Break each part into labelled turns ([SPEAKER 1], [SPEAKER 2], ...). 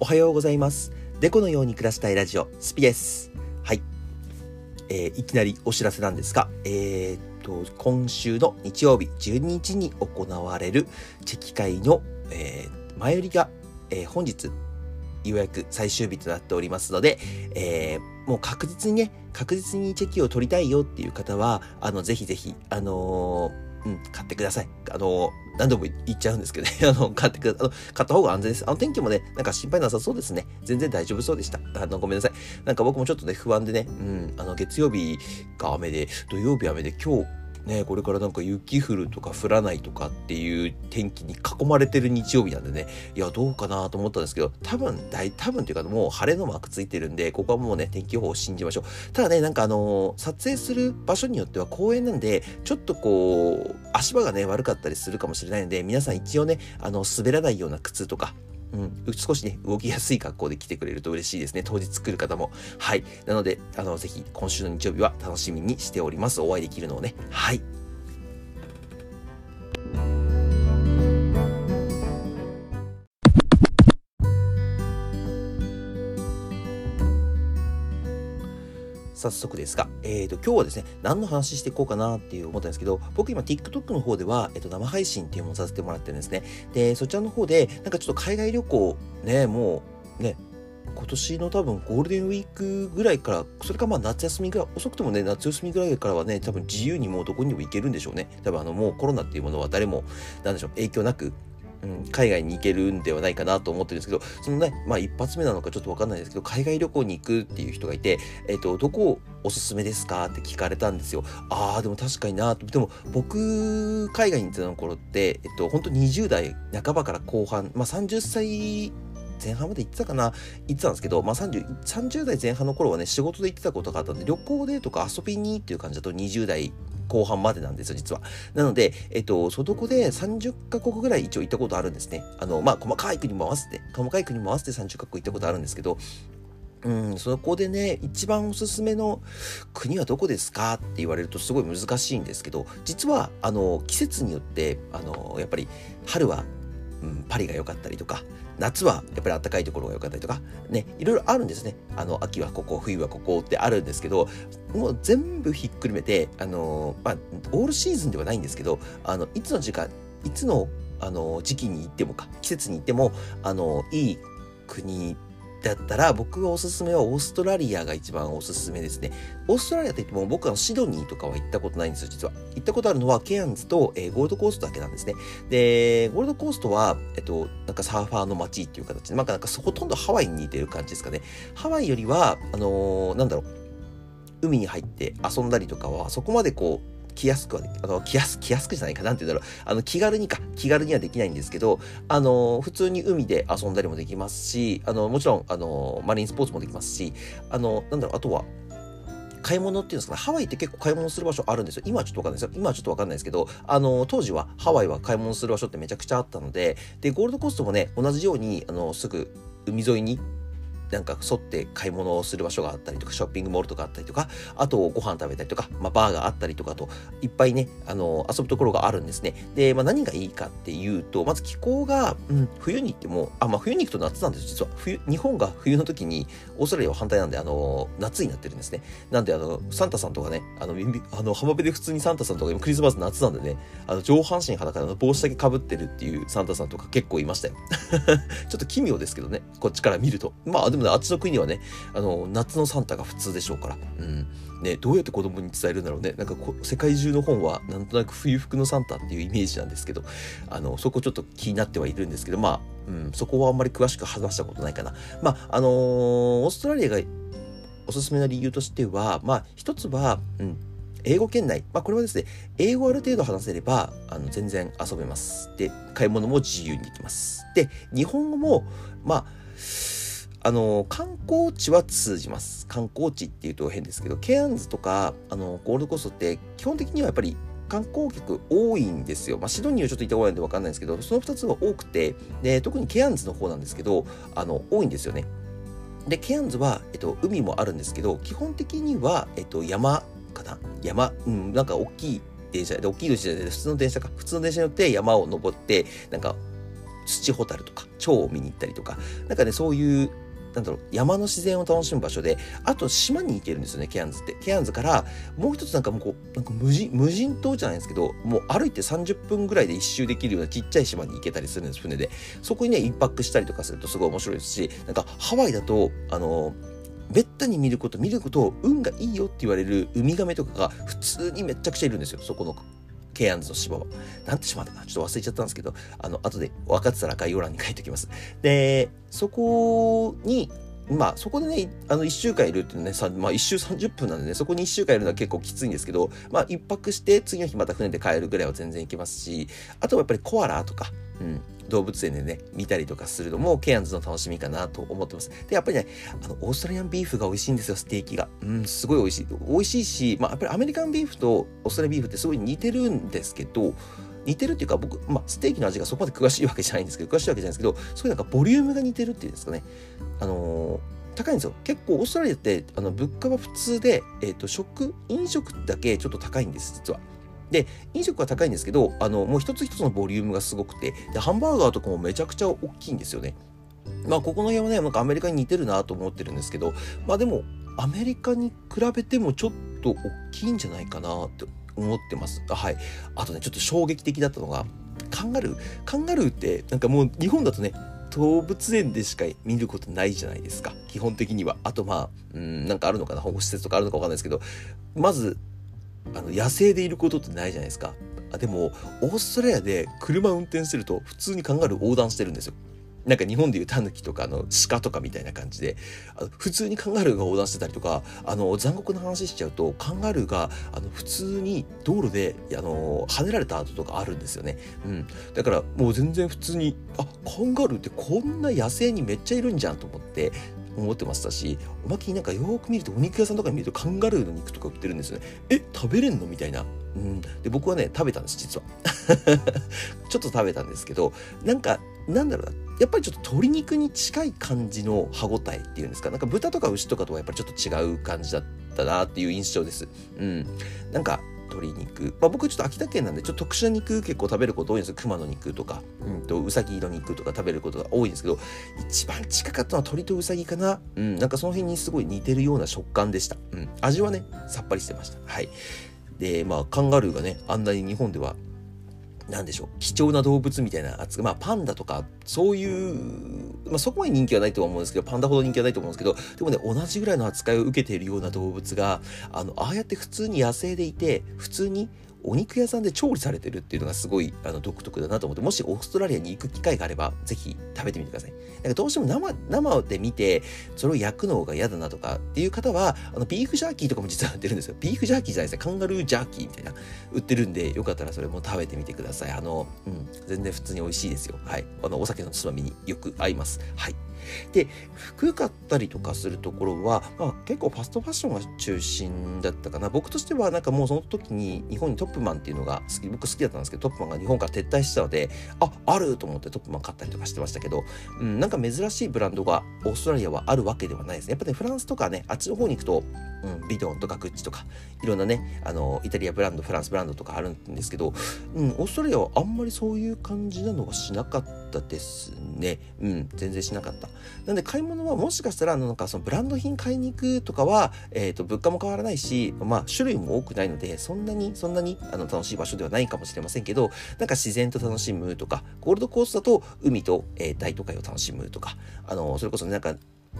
[SPEAKER 1] おはようございます。デコのように暮らしたいラジオ、スピです。はい。えーいきなりお知らせなんですが、えーっと、今週の日曜日12日に行われるチェキ会の、えー前売りが、えー本日、予約最終日となっておりますので、えーもう確実にね、確実にチェキを取りたいよっていう方は、あの、ぜひぜひ、あのーうん、買ってください。あの、何度も言っちゃうんですけどね。あの、買ってくだあの、買った方が安全です。あの、天気もね、なんか心配なさそうですね。全然大丈夫そうでした。あの、ごめんなさい。なんか僕もちょっとね、不安でね、うん、あの、月曜日が雨で、土曜日雨で、今日、ね、これからなんか雪降るとか降らないとかっていう天気に囲まれてる日曜日なんでね、いや、どうかなと思ったんですけど、多分、大、多分というかもう晴れのマークついてるんで、ここはもうね、天気予報を信じましょう。ただね、なんかあのー撮影する場所によっては公園なんで、ちょっとこう、足場がね、悪かったりするかもしれないので、皆さん一応ね、あの、滑らないような靴とか、うん、少しね、動きやすい格好で来てくれると嬉しいですね。当日来る方も。はい。なので、あの、ぜひ、今週の日曜日は楽しみにしております。お会いできるのをね。はい。早速ですが、えー、と今日はですね、何の話していこうかなっていう思ったんですけど、僕今 TikTok の方では、えー、と生配信っていうのをさせてもらってるんですね。で、そちらの方で、なんかちょっと海外旅行、ね、もう、ね、今年の多分ゴールデンウィークぐらいから、それかまあ夏休みぐらい、遅くともね、夏休みぐらいからはね、多分自由にもうどこにも行けるんでしょうね。多分あのもうコロナっていうものは誰も、なんでしょう、影響なく、うん、海外に行けるんではないかなと思ってるんですけど、そのね、まあ一発目なのかちょっとわかんないですけど、海外旅行に行くっていう人がいて、えっ、と、どこをおすすめですかって聞かれたんですよ。ああ、でも確かになと。でも僕、海外に行ってた頃って、えっと、本当20代半ばから後半、まあ30歳前半まで行ってたかな？行ってたんですけど、まあ30、30代前半の頃はね、仕事で行ってたことがあったんで、旅行でとか遊びにっていう感じだと20代後半までなんですよ、実は。なので、えっと、そこで30カ国ぐらい一応行ったことあるんですね。あの、まあ、細かい国も合わせて、細かい国も合わせて30カ国行ったことあるんですけど、うん、そこでね、一番おすすめの国はどこですかって言われるとすごい難しいんですけど、実は、あの、季節によって、あの、やっぱり、春は、うん、パリが良かったりとか、夏はやっぱり暖かいところが良かったりとか、ね、いろいろあるんですね。あの、秋はここ、冬はここってあるんですけど、もう全部ひっくるめて、あの、まあ、オールシーズンではないんですけど、あの、いつの時間、いつの、あの、時期に行ってもか、季節に行っても、あの、いい国だったら、僕がおすすめはオーストラリアが一番おすすめですね。オーストラリアって言っても、僕はシドニーとかは行ったことないんですよ、実は。行ったことあるのは、ケアンズと、えーゴールドコーストだけなんですね。で、ゴールドコーストは、えっと、なんかサーファーの街っていう形で、なんか、なんかほとんどハワイに似てる感じですかね。ハワイよりは、あのーなんだろう、海に入って遊んだりとかは、そこまでこう、来やすくは、あの、来やす、来やすくじゃないかなんて言うんだろう。あの、気軽にか、気軽にはできないんですけど、あの、普通に海で遊んだりもできますし、あの、もちろん、あの、マリンスポーツもできますし、あの、なんだろう、あとは、買い物っていうんですかね、ハワイって結構買い物する場所あるんですよ。今はちょっとわかんないですよ。今はちょっとわかんないですけど、あの、当時はハワイは買い物する場所ってめちゃくちゃあったので、で、ゴールドコーストもね、同じように、あの、すぐ海沿いになんか沿って買い物をする場所があったりとか、ショッピングモールとかあったりとか、あとご飯食べたりとか、まあバーがあったりとかと、いっぱいね、あの、遊ぶところがあるんですね。で、まあ何がいいかっていうと、まず気候が、うん、冬に行っても、あ、まあ冬に行くと夏なんです実は。冬、日本が冬の時に、オーストラリアは反対なんで、あの、夏になってるんですね。なんで、あの、サンタさんとかね、あの、あの浜辺で普通にサンタさんとか、今クリスマス夏なんでね、あの、上半身裸での帽子だけ被ってるっていうサンタさんとか結構いましたよ。ちょっと奇妙ですけどね、こっちから見ると。まあでもね、あっちの国はね、あの、夏のサンタが普通でしょうから。うん。ね、どうやって子供に伝えるんだろうね。なんかこ世界中の本は、なんとなく冬服のサンタっていうイメージなんですけど、あの、そこちょっと気になってはいるんですけど、まあ、うん、そこはあんまり詳しく話したことないかな。まあ、あのーオーストラリアがおすすめな理由としては、まあ、一つは、うん、英語圏内。まあ、これはですね、英語ある程度話せれば、あの、全然遊べます。で、買い物も自由にできます。で、日本語も、まあ、あの、観光地は通じます。観光地っていうと変ですけど、ケアンズとか、あの、ゴールドコーストって、基本的にはやっぱり観光客多いんですよ。まあ、シドニーはちょっと行ったことないんでわかんないんですけど、その2つは多くて、で、特にケアンズの方なんですけど、あの、多いんですよね。で、ケアンズは、えっと、海もあるんですけど、基本的には、えっと、山かな？山、うん、なんか大きい電車で、大きい電車で、普通の電車か、普通の電車に乗って山を登って、なんか、土ホタルとか蝶を見に行ったりとかなんかねそういうなんだろう、山の自然を楽しむ場所で、あと島に行けるんですよね、ケアンズって。ケアンズから、もう一つなんかもうこう、なんか無人、無人島じゃないですけど、もう歩いて30分ぐらいで一周できるようなちっちゃい島に行けたりするんです、船で。そこにね、一泊したりとかするとすごい面白いですし、なんかハワイだと、あのめったに見ること、見ることを運がいいよって言われるウミガメとかが普通にめちゃくちゃいるんですよ、そこのケアンズの芝は。なんて島だかな？ちょっと忘れちゃったんですけど、あの、後で分かってたら概要欄に書いておきます。で、そこに、まあそこでね、あの1週間いるっていうね、まあ1週30分なんでね、そこに1週間いるのは結構きついんですけど、まあ1泊して次の日また船で帰るぐらいは全然行けますし、あとはやっぱりコアラとか、うん、動物園でね、見たりとかするのもケアンズの楽しみかなと思ってます。で、やっぱりね、あの、オーストラリアンビーフが美味しいんですよ、ステーキが。うん、すごい美味しい。美味しいし、まあ、やっぱりアメリカンビーフとオーストラリアンビーフってすごい似てるんですけど、似てるっていうか僕、まあ、ステーキの味がそこまで詳しいわけじゃないんですけど、詳しいわけじゃないんですけど、そういうなんかボリュームが似てるっていうんですかね。あの高いんですよ。結構オーストラリアってあの物価は普通で、えっ、ー、と食、飲食だけちょっと高いんです、実は。で、飲食は高いんですけど、あの、もう一つ一つのボリュームがすごくて、で、ハンバーガーとかもめちゃくちゃ大きいんですよね。まあ、ここの辺はね、なんかアメリカに似てるなと思ってるんですけど、まあでも、アメリカに比べてもちょっと大きいんじゃないかなって思ってます。あはい。あとね、ちょっと衝撃的だったのが、カンガルー。カンガルーって、なんかもう日本だとね、動物園でしか見ることないじゃないですか。基本的には。あとまあ、うん、なんかあるのかな？保護施設とかあるのかわかんないですけど、まず、あの野生でいることってないじゃないですか。あでも、オーストラリアで車運転すると普通にカンガルー横断してるんですよ。なんか日本でいうタヌキとかの鹿とかみたいな感じで、あの普通にカンガルーが横断してたりとか、あの残酷な話しちゃうと、カンガルーがあの普通に道路であの跳ねられた跡とかあるんですよね。うん。だからもう全然普通に、あ、カンガルーってこんな野生にめっちゃいるんじゃんと思って、思ってましたし、おまけになんかよく見るとお肉屋さんとかに見るとカンガルーの肉とか売ってるんですよね。え、食べれんの？みたいな。うん。で、僕はね、食べたんです、実は。ちょっと食べたんですけど、なんか、なんだろうな。やっぱりちょっと鶏肉に近い感じの歯ごたえっていうんですか？なんか豚とか牛とかとはやっぱりちょっと違う感じだったなっていう印象です。うん。なんか、鶏肉。まあ、僕ちょっと秋田県なんで、ちょっと特殊な肉結構食べること多いんですよ。熊の肉とか、うんと、うさぎの肉とか食べることが多いんですけど、一番近かったのは鶏とうさぎかな。うん、なんかその辺にすごい似てるような食感でした。うん、味はね、さっぱりしてました。はい。で、まあ、カンガルーがね、あんなに日本ではなんでしょう、貴重な動物みたいな扱い、まあパンダとか、そういう、まあそこまで人気はないと思うんですけど、パンダほど人気はないと思うんですけど、でもね、同じぐらいの扱いを受けているような動物が、あの、ああやって普通に野生でいて、普通にお肉屋さんで調理されてるっていうのがすごいあの独特だなと思って、もしオーストラリアに行く機会があれば、ぜひ食べてみてください。なんかどうしても生、生で見て、それを焼くのが嫌だなとかっていう方は、あの、ビーフジャーキーとかも実は売ってるんですよ。ビーフジャーキーじゃないですか。カンガルージャーキーみたいな、売ってるんで、よかったらそれも食べてみてください。あの、うん、全然普通に美味しいですよ。はい。あの、お酒のつまみによく合います。はい。で、服買ったりとかするところは、まあ、結構ファストファッションが中心だったかな。僕としてはなんかもうその時に日本にトップマンっていうのが好き、僕好きだったんですけど、トップマンが日本から撤退してたので、あ、あると思ってトップマン買ったりとかしてましたけど、うん、なんか珍しいブランドがオーストラリアはあるわけではないですね。やっぱね、フランスとかね、あっちの方に行くと、うん、ビドンとかグッチとか、いろんなね、あの、イタリアブランド、フランスブランドとかあるんですけど、うん、オーストラリアはあんまりそういう感じなのはしなかったですね。うん、全然しなかった。なんで買い物はもしかしたら、なんかそのブランド品買いに行くとかは、えっ、ー、と、物価も変わらないし、まあ、種類も多くないので、そんなに、そんなに、あの、楽しい場所ではないかもしれませんけど、なんか自然と楽しむとか、ゴールドコースだと海と、えー、大都会を楽しむとか、あの、それこそなんか、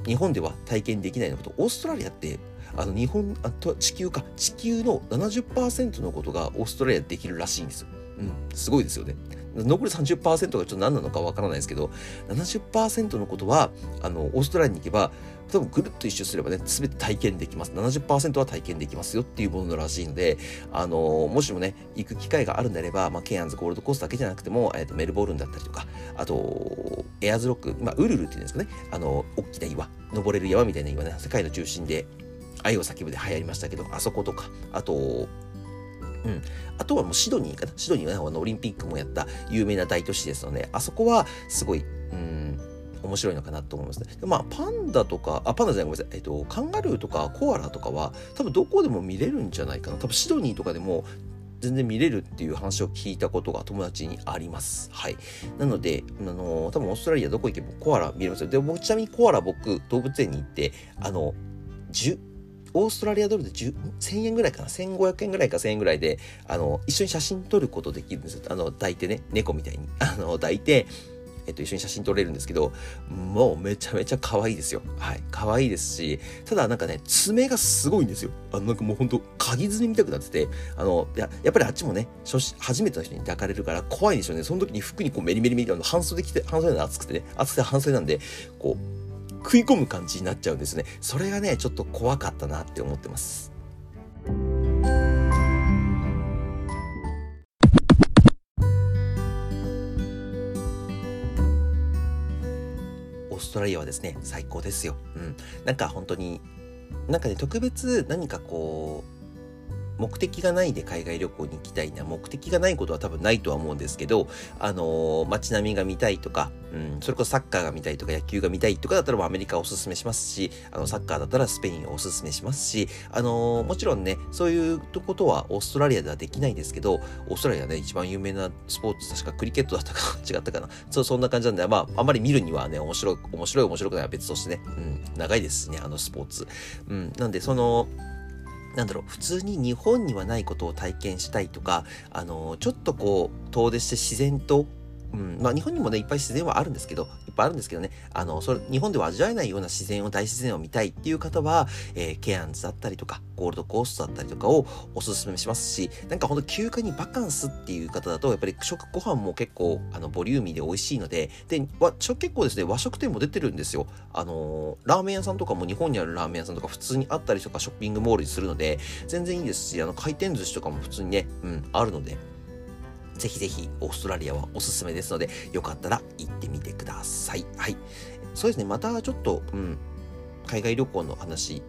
[SPEAKER 1] 日本では体験できないのこと、オーストラリアってあの日本あと地球か地球の70%のことがオーストラリアでできるらしいんですよ。うん、すごいですよね。残り30%がちょっと何なのかわからないですけど、70%のことは、あの、オーストラリアに行けば、多分ぐるっと一周すればね、すべて体験できます。70%は体験できますよっていうものらしいので、あのもしもね、行く機会があるんであれば、まあ、ケアンズゴールドコースだけじゃなくても、え、ー、と、メルボルンだったりとか、あと、エアーズロック、まあ、ウルルっていうんですかね、あの、大きな岩、登れる山みたいな岩ね、世界の中心で、愛を叫ぶで流行りましたけど、あそことか、あと、うん。あとはもうシドニーかな。シドニーは、ね、あのオリンピックもやった有名な大都市ですので、あそこはすごい、うん、面白いのかなと思いますね。でまあ、パンダとか、あ、パンダじゃない、ごめんなさい。えっと、カンガルーとかコアラとかは、多分どこでも見れるんじゃないかな。多分シドニーとかでも、全然見れるっていう話を聞いたことが友達にあります。はい。なので、あのー、多分オーストラリアどこ行けばコアラ見れますよ。で、僕、ちなみにコアラ僕、動物園に行って、あの、10、オーストラリアドルで1000円ぐらいかな？1500円ぐらいか1000円ぐらいであの一緒に写真撮ることできるんですよあの抱いてね猫みたいに あの抱いてえっと、一緒に写真撮れるんですけど、もうめちゃめちゃ可愛いですよ。はい。可愛いですし、ただなんかね、爪がすごいんですよ。あの、なんかもうほんと、鍵爪みたくなってて、あの、ややっぱりあっちもね、初初めての人に抱かれるから怖いんですよね。その時に服にこうメリメリメリ、あの半袖着て、半袖で暑くてね、暑くて半袖なんで、こう、食い込む感じになっちゃうんですね。それがね、ちょっと怖かったなって思ってます。オーストラリアはですね、最高ですよ。うん。なんか本当に、なんかね、特別何かこう、目的がないで海外旅行に行きたいな。目的がないことは多分ないとは思うんですけど、あのー、街並みが見たいとか、うん、それこそサッカーが見たいとか野球が見たいとかだったらアメリカをおすすめしますし、あの、サッカーだったらスペインをおすすめしますし、あのー、もちろんね、そういうことはオーストラリアではできないですけど、オーストラリアね、一番有名なスポーツ、確かクリケットだったか 違ったかな。そう、そんな感じなんで、まあ、あんまり見るにはね、面白い、面白い、面白くないは別としてね、うん、長いですね、あのスポーツ。うん、なんで、その、なんだろう、普通に日本にはないことを体験したいとか、あのちょっとこう、遠出して自然とうん、まあ日本にもね、いっぱい自然はあるんですけど、いっぱいあるんですけどね、あの、それ、日本では味わえないような自然を、大自然を見たいっていう方は、えー、ケアンズだったりとか、ゴールドコーストだったりとかをおすすめしますし、なんかほんと休暇にバカンスっていう方だと、やっぱり食ご飯も結構、あの、ボリューミーで美味しいので、で、わ結構ですね、和食店も出てるんですよ。あのー、ラーメン屋さんとかも日本にあるラーメン屋さんとか普通にあったりとか、ショッピングモールにするので、全然いいですし、あの、回転寿司とかも普通にね、うん、あるので、ぜひぜひオーストラリアはおすすめですので、よかったら行ってみてください。はい。そうですね、またちょっと、うん、海外旅行の話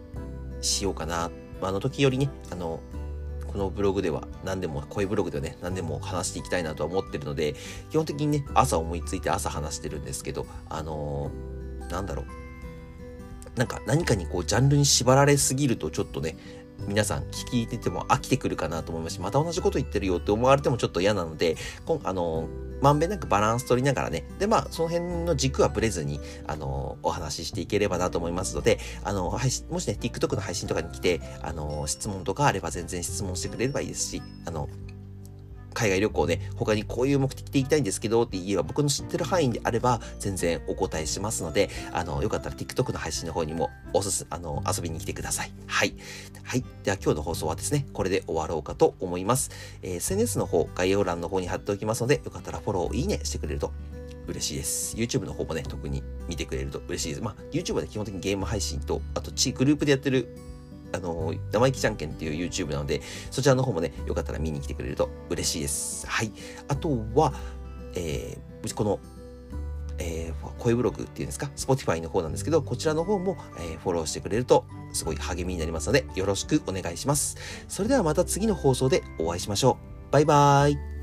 [SPEAKER 1] しようかな。あの時よりね、あの、このブログでは何でも、声ブログではね、何でも話していきたいなとは思ってるので、基本的にね、朝思いついて朝話してるんですけど、あのー、なんだろう。なんか何かにこうジャンルに縛られすぎるとちょっとね、皆さん聞いてても飽きてくるかなと思いますし、また同じこと言ってるよって思われてもちょっと嫌なので、こあのまんべんなくバランス取りながらね、で、まあ、その辺の軸はブレずに、あのお話ししていければなと思いますので、あの配信、もしね、TikTok の配信とかに来て、あの質問とかあれば全然質問してくれればいいですし、あの海外旅行ね、他にこういう目的で行きたいんですけどって言えば、僕の知ってる範囲であれば、全然お答えしますので、あの、よかったら TikTok の配信の方にも、おすす、あの、遊びに来てください。はい。はい。では今日の放送はですね、これで終わろうかと思います。えー、SNS の方、概要欄の方に貼っておきますので、よかったらフォロー、いいねしてくれると嬉しいです。YouTube の方もね、特に見てくれると嬉しいです。まあ、YouTube はね、基本的にゲーム配信と、あと、チグループでやってるあの、生意気じゃんけんっていう YouTube なので、そちらの方もね、よかったら見に来てくれると嬉しいです。はい。あとは、えー、この、えー、声ブログっていうんですか、Spotify の方なんですけど、こちらの方も、えー、フォローしてくれると、すごい励みになりますので、よろしくお願いします。それではまた次の放送でお会いしましょう。バイバーイ。